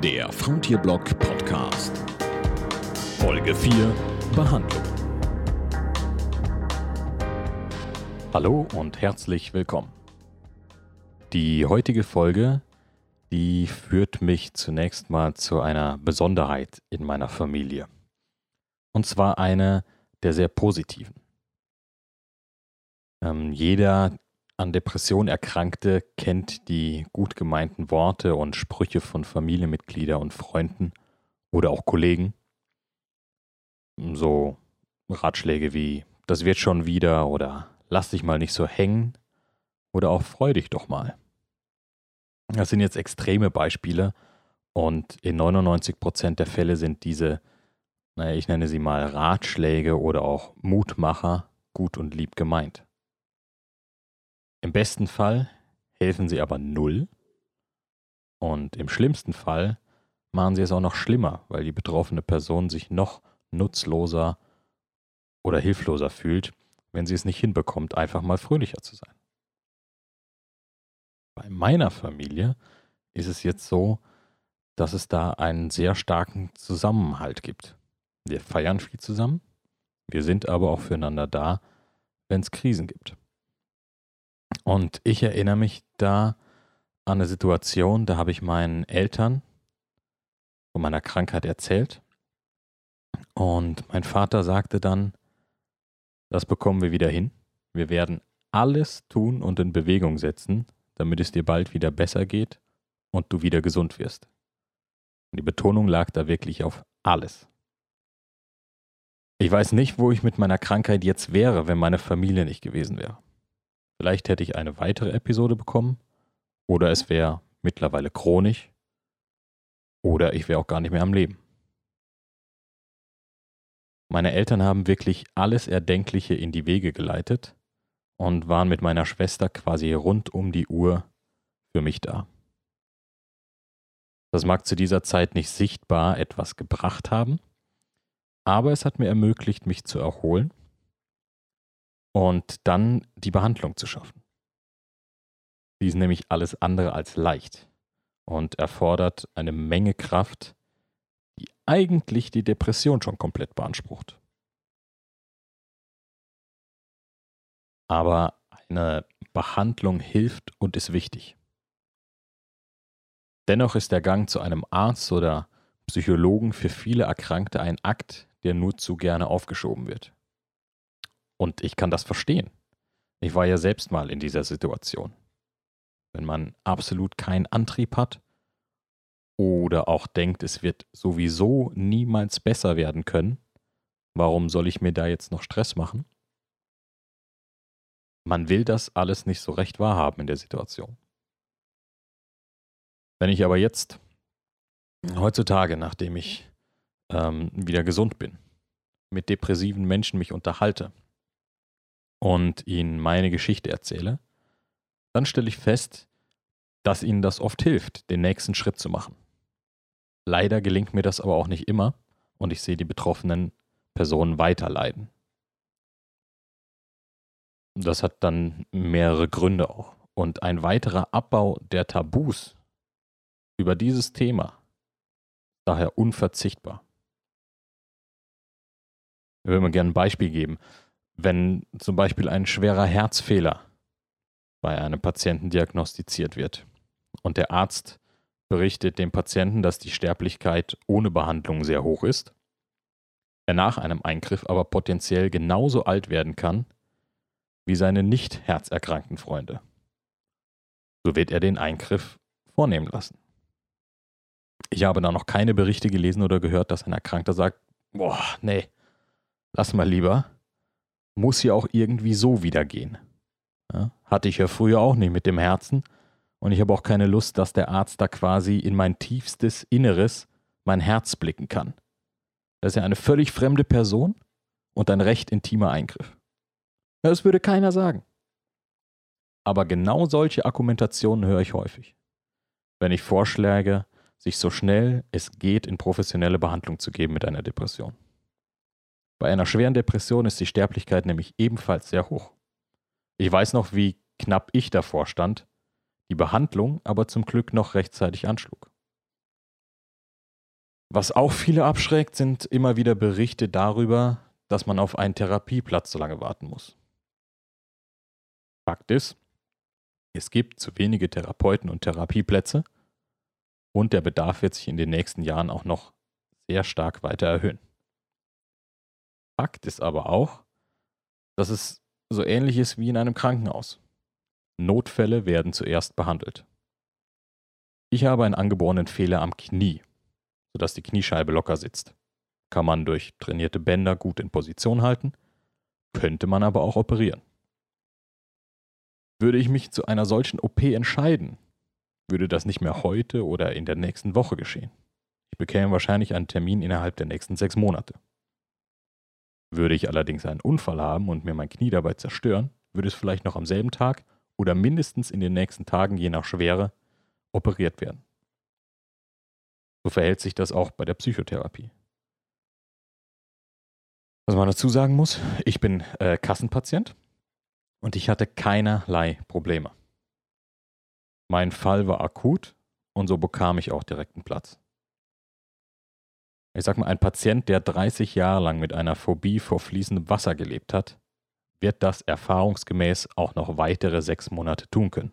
Der Frontierblog Podcast. Folge 4 Behandlung. Hallo und herzlich willkommen. Die heutige Folge, die führt mich zunächst mal zu einer Besonderheit in meiner Familie. Und zwar eine der sehr positiven. Ähm, jeder an Depression Erkrankte kennt die gut gemeinten Worte und Sprüche von Familienmitgliedern und Freunden oder auch Kollegen. So Ratschläge wie, das wird schon wieder oder lass dich mal nicht so hängen oder auch freu dich doch mal. Das sind jetzt extreme Beispiele und in 99% der Fälle sind diese, naja, ich nenne sie mal Ratschläge oder auch Mutmacher gut und lieb gemeint. Im besten Fall helfen sie aber null und im schlimmsten Fall machen sie es auch noch schlimmer, weil die betroffene Person sich noch nutzloser oder hilfloser fühlt, wenn sie es nicht hinbekommt, einfach mal fröhlicher zu sein. Bei meiner Familie ist es jetzt so, dass es da einen sehr starken Zusammenhalt gibt. Wir feiern viel zusammen, wir sind aber auch füreinander da, wenn es Krisen gibt. Und ich erinnere mich da an eine Situation, da habe ich meinen Eltern von meiner Krankheit erzählt. Und mein Vater sagte dann, das bekommen wir wieder hin. Wir werden alles tun und in Bewegung setzen, damit es dir bald wieder besser geht und du wieder gesund wirst. Und die Betonung lag da wirklich auf alles. Ich weiß nicht, wo ich mit meiner Krankheit jetzt wäre, wenn meine Familie nicht gewesen wäre. Vielleicht hätte ich eine weitere Episode bekommen. Oder es wäre mittlerweile chronisch. Oder ich wäre auch gar nicht mehr am Leben. Meine Eltern haben wirklich alles Erdenkliche in die Wege geleitet und waren mit meiner Schwester quasi rund um die Uhr für mich da. Das mag zu dieser Zeit nicht sichtbar etwas gebracht haben, aber es hat mir ermöglicht, mich zu erholen und dann die Behandlung zu schaffen. Die ist nämlich alles andere als leicht und erfordert eine Menge Kraft, die eigentlich die Depression schon komplett beansprucht. Aber eine Behandlung hilft und ist wichtig. Dennoch ist der Gang zu einem Arzt oder Psychologen für viele Erkrankte ein Akt, der nur zu gerne aufgeschoben wird. Und ich kann das verstehen. Ich war ja selbst mal in dieser Situation. Wenn man absolut keinen Antrieb hat oder auch denkt, es wird sowieso niemals besser werden können, warum soll ich mir da jetzt noch Stress machen? Man will das alles nicht so recht wahrhaben in der Situation. Wenn ich aber jetzt, heutzutage, nachdem ich ähm, wieder gesund bin, mit depressiven Menschen mich unterhalte, und ihnen meine Geschichte erzähle, dann stelle ich fest, dass ihnen das oft hilft, den nächsten Schritt zu machen. Leider gelingt mir das aber auch nicht immer und ich sehe die betroffenen Personen weiter leiden. Das hat dann mehrere Gründe auch. Und ein weiterer Abbau der Tabus über dieses Thema daher unverzichtbar. Ich würde mir gerne ein Beispiel geben wenn zum Beispiel ein schwerer Herzfehler bei einem Patienten diagnostiziert wird und der Arzt berichtet dem Patienten, dass die Sterblichkeit ohne Behandlung sehr hoch ist, er nach einem Eingriff aber potenziell genauso alt werden kann wie seine nicht herzerkrankten Freunde. So wird er den Eingriff vornehmen lassen. Ich habe da noch keine Berichte gelesen oder gehört, dass ein Erkrankter sagt, boah, nee, lass mal lieber, muss ja auch irgendwie so wieder gehen. Ja, hatte ich ja früher auch nicht mit dem Herzen und ich habe auch keine Lust, dass der Arzt da quasi in mein tiefstes Inneres, mein Herz blicken kann. Das ist ja eine völlig fremde Person und ein recht intimer Eingriff. Das würde keiner sagen. Aber genau solche Argumentationen höre ich häufig, wenn ich vorschläge, sich so schnell es geht in professionelle Behandlung zu geben mit einer Depression. Bei einer schweren Depression ist die Sterblichkeit nämlich ebenfalls sehr hoch. Ich weiß noch, wie knapp ich davor stand, die Behandlung aber zum Glück noch rechtzeitig anschlug. Was auch viele abschreckt, sind immer wieder Berichte darüber, dass man auf einen Therapieplatz so lange warten muss. Fakt ist, es gibt zu wenige Therapeuten und Therapieplätze und der Bedarf wird sich in den nächsten Jahren auch noch sehr stark weiter erhöhen. Fakt ist aber auch, dass es so ähnlich ist wie in einem Krankenhaus. Notfälle werden zuerst behandelt. Ich habe einen angeborenen Fehler am Knie, sodass die Kniescheibe locker sitzt. Kann man durch trainierte Bänder gut in Position halten, könnte man aber auch operieren. Würde ich mich zu einer solchen OP entscheiden, würde das nicht mehr heute oder in der nächsten Woche geschehen. Ich bekäme wahrscheinlich einen Termin innerhalb der nächsten sechs Monate. Würde ich allerdings einen Unfall haben und mir mein Knie dabei zerstören, würde es vielleicht noch am selben Tag oder mindestens in den nächsten Tagen, je nach Schwere, operiert werden. So verhält sich das auch bei der Psychotherapie. Was man dazu sagen muss, ich bin äh, Kassenpatient und ich hatte keinerlei Probleme. Mein Fall war akut und so bekam ich auch direkt einen Platz. Ich sag mal, ein Patient, der 30 Jahre lang mit einer Phobie vor fließendem Wasser gelebt hat, wird das erfahrungsgemäß auch noch weitere sechs Monate tun können.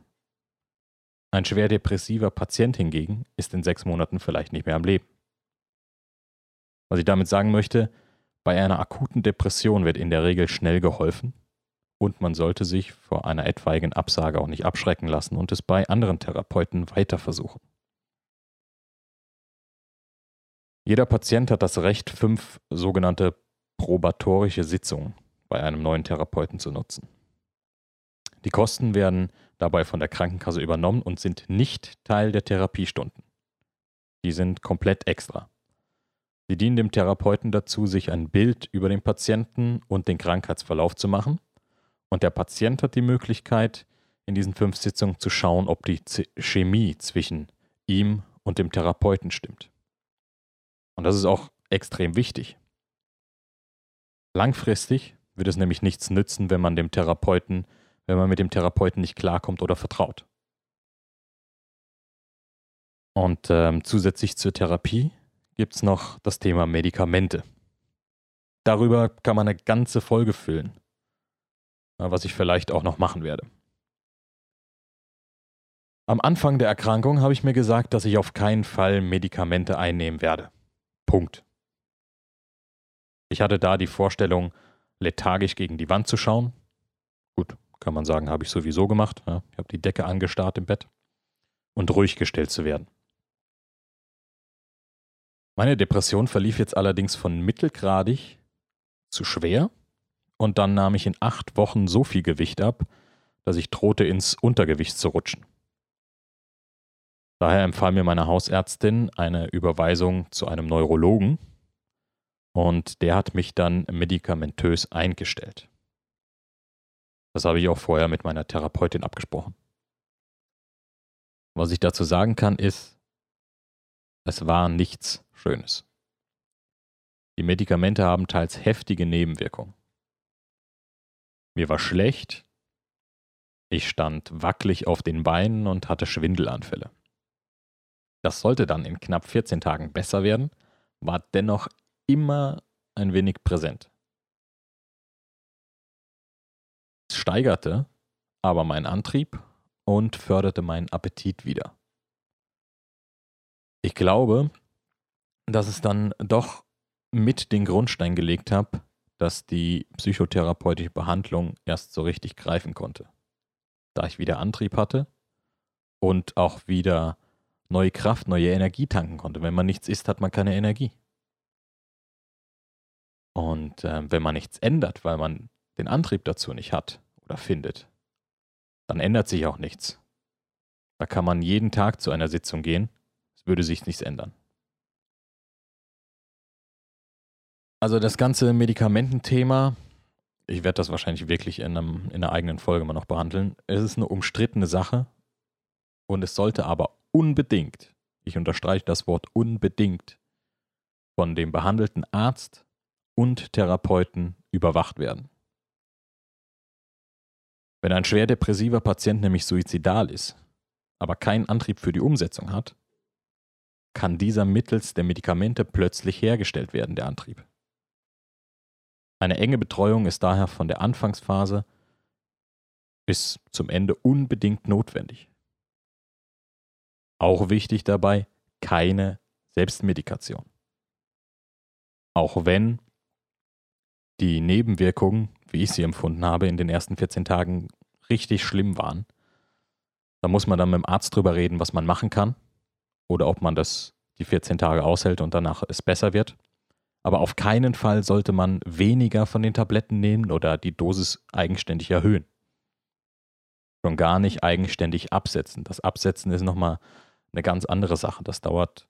Ein schwer depressiver Patient hingegen ist in sechs Monaten vielleicht nicht mehr am Leben. Was ich damit sagen möchte, bei einer akuten Depression wird in der Regel schnell geholfen und man sollte sich vor einer etwaigen Absage auch nicht abschrecken lassen und es bei anderen Therapeuten weiter versuchen. Jeder Patient hat das Recht, fünf sogenannte probatorische Sitzungen bei einem neuen Therapeuten zu nutzen. Die Kosten werden dabei von der Krankenkasse übernommen und sind nicht Teil der Therapiestunden. Die sind komplett extra. Sie dienen dem Therapeuten dazu, sich ein Bild über den Patienten und den Krankheitsverlauf zu machen. Und der Patient hat die Möglichkeit, in diesen fünf Sitzungen zu schauen, ob die Chemie zwischen ihm und dem Therapeuten stimmt. Und das ist auch extrem wichtig. Langfristig wird es nämlich nichts nützen, wenn man dem Therapeuten wenn man mit dem Therapeuten nicht klarkommt oder vertraut. Und ähm, zusätzlich zur Therapie gibt es noch das Thema Medikamente. Darüber kann man eine ganze Folge füllen, was ich vielleicht auch noch machen werde. Am Anfang der Erkrankung habe ich mir gesagt, dass ich auf keinen Fall Medikamente einnehmen werde. Punkt. Ich hatte da die Vorstellung, lethargisch gegen die Wand zu schauen. Gut, kann man sagen, habe ich sowieso gemacht. Ja, ich habe die Decke angestarrt im Bett und ruhig gestellt zu werden. Meine Depression verlief jetzt allerdings von mittelgradig zu schwer und dann nahm ich in acht Wochen so viel Gewicht ab, dass ich drohte ins Untergewicht zu rutschen. Daher empfahl mir meine Hausärztin eine Überweisung zu einem Neurologen und der hat mich dann medikamentös eingestellt. Das habe ich auch vorher mit meiner Therapeutin abgesprochen. Was ich dazu sagen kann, ist, es war nichts Schönes. Die Medikamente haben teils heftige Nebenwirkungen. Mir war schlecht, ich stand wackelig auf den Beinen und hatte Schwindelanfälle. Das sollte dann in knapp 14 Tagen besser werden, war dennoch immer ein wenig präsent. steigerte aber meinen Antrieb und förderte meinen Appetit wieder. Ich glaube, dass es dann doch mit den Grundstein gelegt habe, dass die psychotherapeutische Behandlung erst so richtig greifen konnte. Da ich wieder Antrieb hatte und auch wieder neue Kraft, neue Energie tanken konnte. Wenn man nichts isst, hat man keine Energie. Und äh, wenn man nichts ändert, weil man den Antrieb dazu nicht hat oder findet, dann ändert sich auch nichts. Da kann man jeden Tag zu einer Sitzung gehen, es würde sich nichts ändern. Also das ganze Medikamententhema, ich werde das wahrscheinlich wirklich in, einem, in einer eigenen Folge mal noch behandeln. Es ist eine umstrittene Sache und es sollte aber unbedingt, ich unterstreiche das Wort unbedingt, von dem behandelten Arzt und Therapeuten überwacht werden. Wenn ein schwer depressiver Patient nämlich suizidal ist, aber keinen Antrieb für die Umsetzung hat, kann dieser mittels der Medikamente plötzlich hergestellt werden, der Antrieb. Eine enge Betreuung ist daher von der Anfangsphase bis zum Ende unbedingt notwendig. Auch wichtig dabei, keine Selbstmedikation. Auch wenn die Nebenwirkungen, wie ich sie empfunden habe, in den ersten 14 Tagen richtig schlimm waren. Da muss man dann mit dem Arzt drüber reden, was man machen kann oder ob man das die 14 Tage aushält und danach es besser wird. Aber auf keinen Fall sollte man weniger von den Tabletten nehmen oder die Dosis eigenständig erhöhen. Schon gar nicht eigenständig absetzen. Das Absetzen ist nochmal eine ganz andere Sache. Das dauert,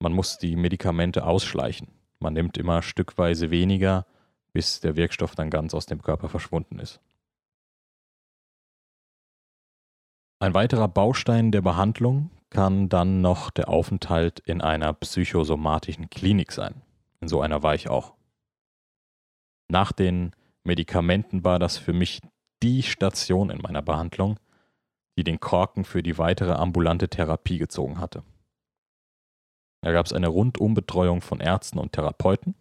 man muss die Medikamente ausschleichen. Man nimmt immer stückweise weniger, bis der Wirkstoff dann ganz aus dem Körper verschwunden ist. Ein weiterer Baustein der Behandlung kann dann noch der Aufenthalt in einer psychosomatischen Klinik sein. In so einer war ich auch. Nach den Medikamenten war das für mich die Station in meiner Behandlung, die den Korken für die weitere ambulante Therapie gezogen hatte. Da gab es eine Rundumbetreuung von Ärzten und Therapeuten.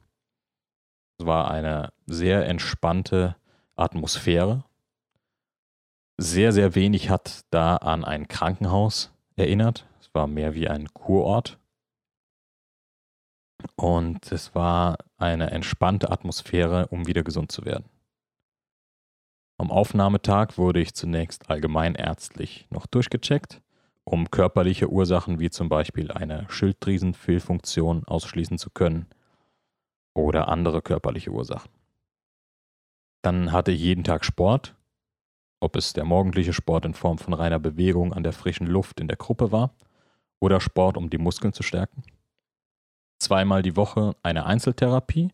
Es war eine sehr entspannte Atmosphäre. Sehr, sehr wenig hat da an ein Krankenhaus erinnert. Es war mehr wie ein Kurort. Und es war eine entspannte Atmosphäre, um wieder gesund zu werden. Am Aufnahmetag wurde ich zunächst allgemeinärztlich noch durchgecheckt, um körperliche Ursachen wie zum Beispiel eine Schilddrüsenfehlfunktion ausschließen zu können oder andere körperliche Ursachen. Dann hatte ich jeden Tag Sport, ob es der morgendliche Sport in Form von reiner Bewegung an der frischen Luft in der Gruppe war oder Sport, um die Muskeln zu stärken. Zweimal die Woche eine Einzeltherapie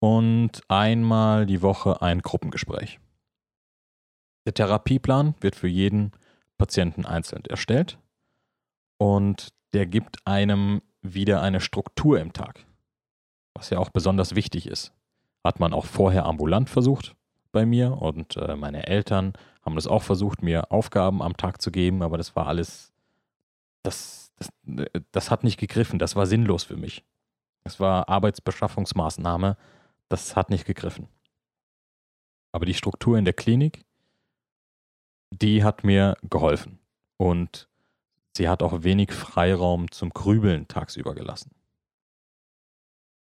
und einmal die Woche ein Gruppengespräch. Der Therapieplan wird für jeden Patienten einzeln erstellt und der gibt einem wieder eine Struktur im Tag, was ja auch besonders wichtig ist. Hat man auch vorher ambulant versucht, bei mir und äh, meine Eltern haben das auch versucht, mir Aufgaben am Tag zu geben, aber das war alles, das, das, das hat nicht gegriffen, das war sinnlos für mich. Das war Arbeitsbeschaffungsmaßnahme, das hat nicht gegriffen. Aber die Struktur in der Klinik, die hat mir geholfen und sie hat auch wenig Freiraum zum Grübeln tagsüber gelassen.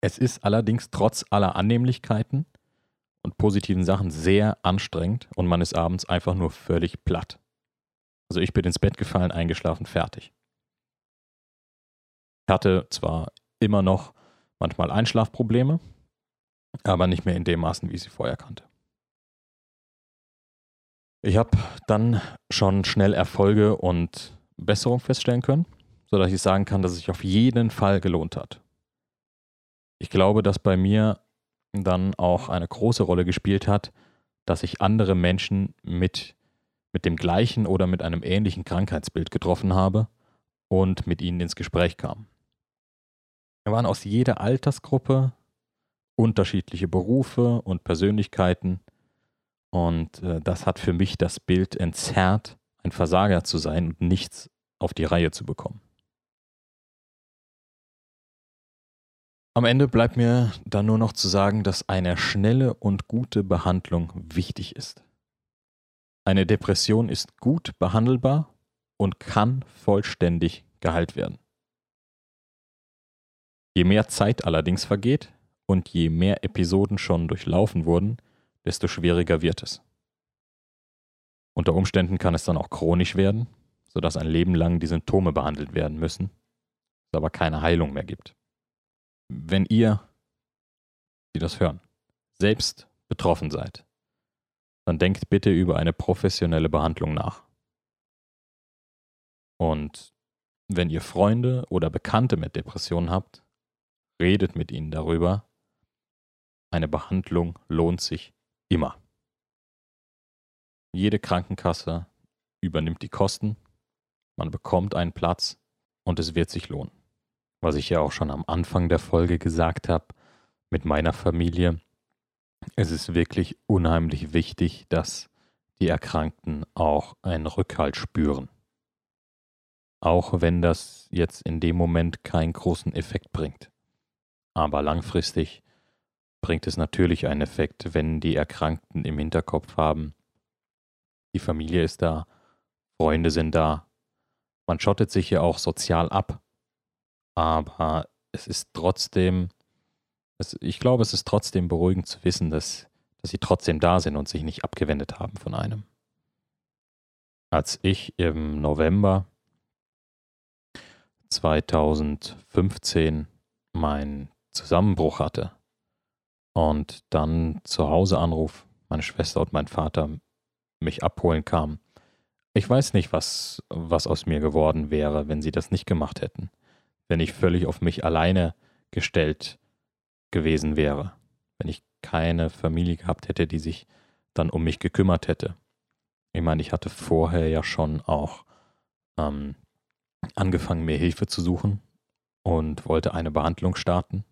Es ist allerdings trotz aller Annehmlichkeiten und positiven Sachen sehr anstrengend und man ist abends einfach nur völlig platt. Also ich bin ins Bett gefallen, eingeschlafen, fertig. Ich hatte zwar immer noch manchmal Einschlafprobleme, aber nicht mehr in dem Maßen, wie ich sie vorher kannte. Ich habe dann schon schnell Erfolge und Besserung feststellen können, sodass ich sagen kann, dass es sich auf jeden Fall gelohnt hat. Ich glaube, dass bei mir dann auch eine große Rolle gespielt hat, dass ich andere Menschen mit, mit dem gleichen oder mit einem ähnlichen Krankheitsbild getroffen habe und mit ihnen ins Gespräch kam. Wir waren aus jeder Altersgruppe, unterschiedliche Berufe und Persönlichkeiten und äh, das hat für mich das Bild entzerrt, ein Versager zu sein und nichts auf die Reihe zu bekommen. Am Ende bleibt mir dann nur noch zu sagen, dass eine schnelle und gute Behandlung wichtig ist. Eine Depression ist gut behandelbar und kann vollständig geheilt werden. Je mehr Zeit allerdings vergeht und je mehr Episoden schon durchlaufen wurden, desto schwieriger wird es. Unter Umständen kann es dann auch chronisch werden, sodass ein Leben lang die Symptome behandelt werden müssen, es aber keine Heilung mehr gibt wenn ihr, die das hören, selbst betroffen seid, dann denkt bitte über eine professionelle Behandlung nach. Und wenn ihr Freunde oder Bekannte mit Depressionen habt, redet mit ihnen darüber. Eine Behandlung lohnt sich immer. Jede Krankenkasse übernimmt die Kosten, man bekommt einen Platz und es wird sich lohnen was ich ja auch schon am Anfang der Folge gesagt habe, mit meiner Familie. Es ist wirklich unheimlich wichtig, dass die Erkrankten auch einen Rückhalt spüren. auch wenn das jetzt in dem Moment keinen großen Effekt bringt. Aber langfristig bringt es natürlich einen Effekt, wenn die Erkrankten im Hinterkopf haben, die Familie ist da, Freunde sind da. Man schottet sich ja auch sozial ab. Aber es ist trotzdem, es, ich glaube, es ist trotzdem beruhigend zu wissen, dass, dass sie trotzdem da sind und sich nicht abgewendet haben von einem. Als ich im November 2015 meinen Zusammenbruch hatte und dann zu Hause anruf, meine Schwester und mein Vater mich abholen kamen. Ich weiß nicht, was, was aus mir geworden wäre, wenn sie das nicht gemacht hätten. Wenn ich völlig auf mich alleine gestellt gewesen wäre. Wenn ich keine Familie gehabt hätte, die sich dann um mich gekümmert hätte. Ich meine, ich hatte vorher ja schon auch ähm, angefangen, mir Hilfe zu suchen und wollte eine Behandlung starten.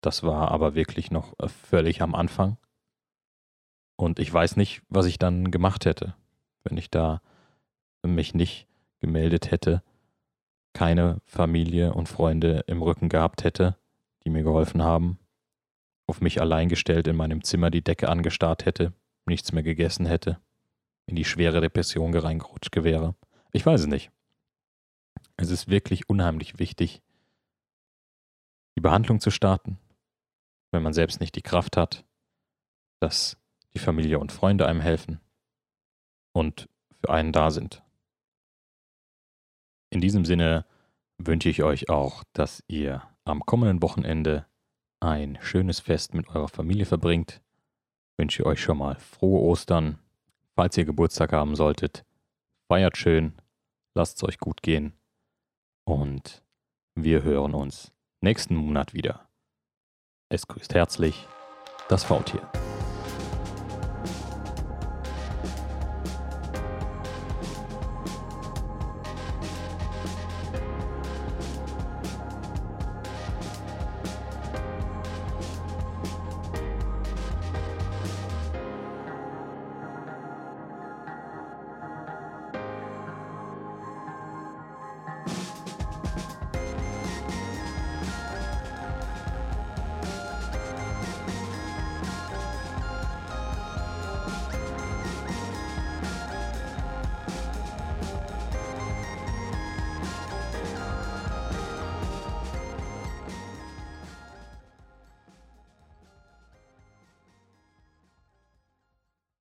Das war aber wirklich noch äh, völlig am Anfang. Und ich weiß nicht, was ich dann gemacht hätte, wenn ich da mich nicht gemeldet hätte, keine Familie und Freunde im Rücken gehabt hätte, die mir geholfen haben, auf mich allein gestellt in meinem Zimmer die Decke angestarrt hätte, nichts mehr gegessen hätte, in die schwere Depression reingerutscht wäre. Ich weiß es nicht. Es ist wirklich unheimlich wichtig, die Behandlung zu starten, wenn man selbst nicht die Kraft hat, dass die Familie und Freunde einem helfen und für einen da sind. In diesem Sinne wünsche ich euch auch, dass ihr am kommenden Wochenende ein schönes Fest mit eurer Familie verbringt. Ich wünsche euch schon mal frohe Ostern. Falls ihr Geburtstag haben solltet, feiert schön, lasst es euch gut gehen und wir hören uns nächsten Monat wieder. Es grüßt herzlich das Faultier.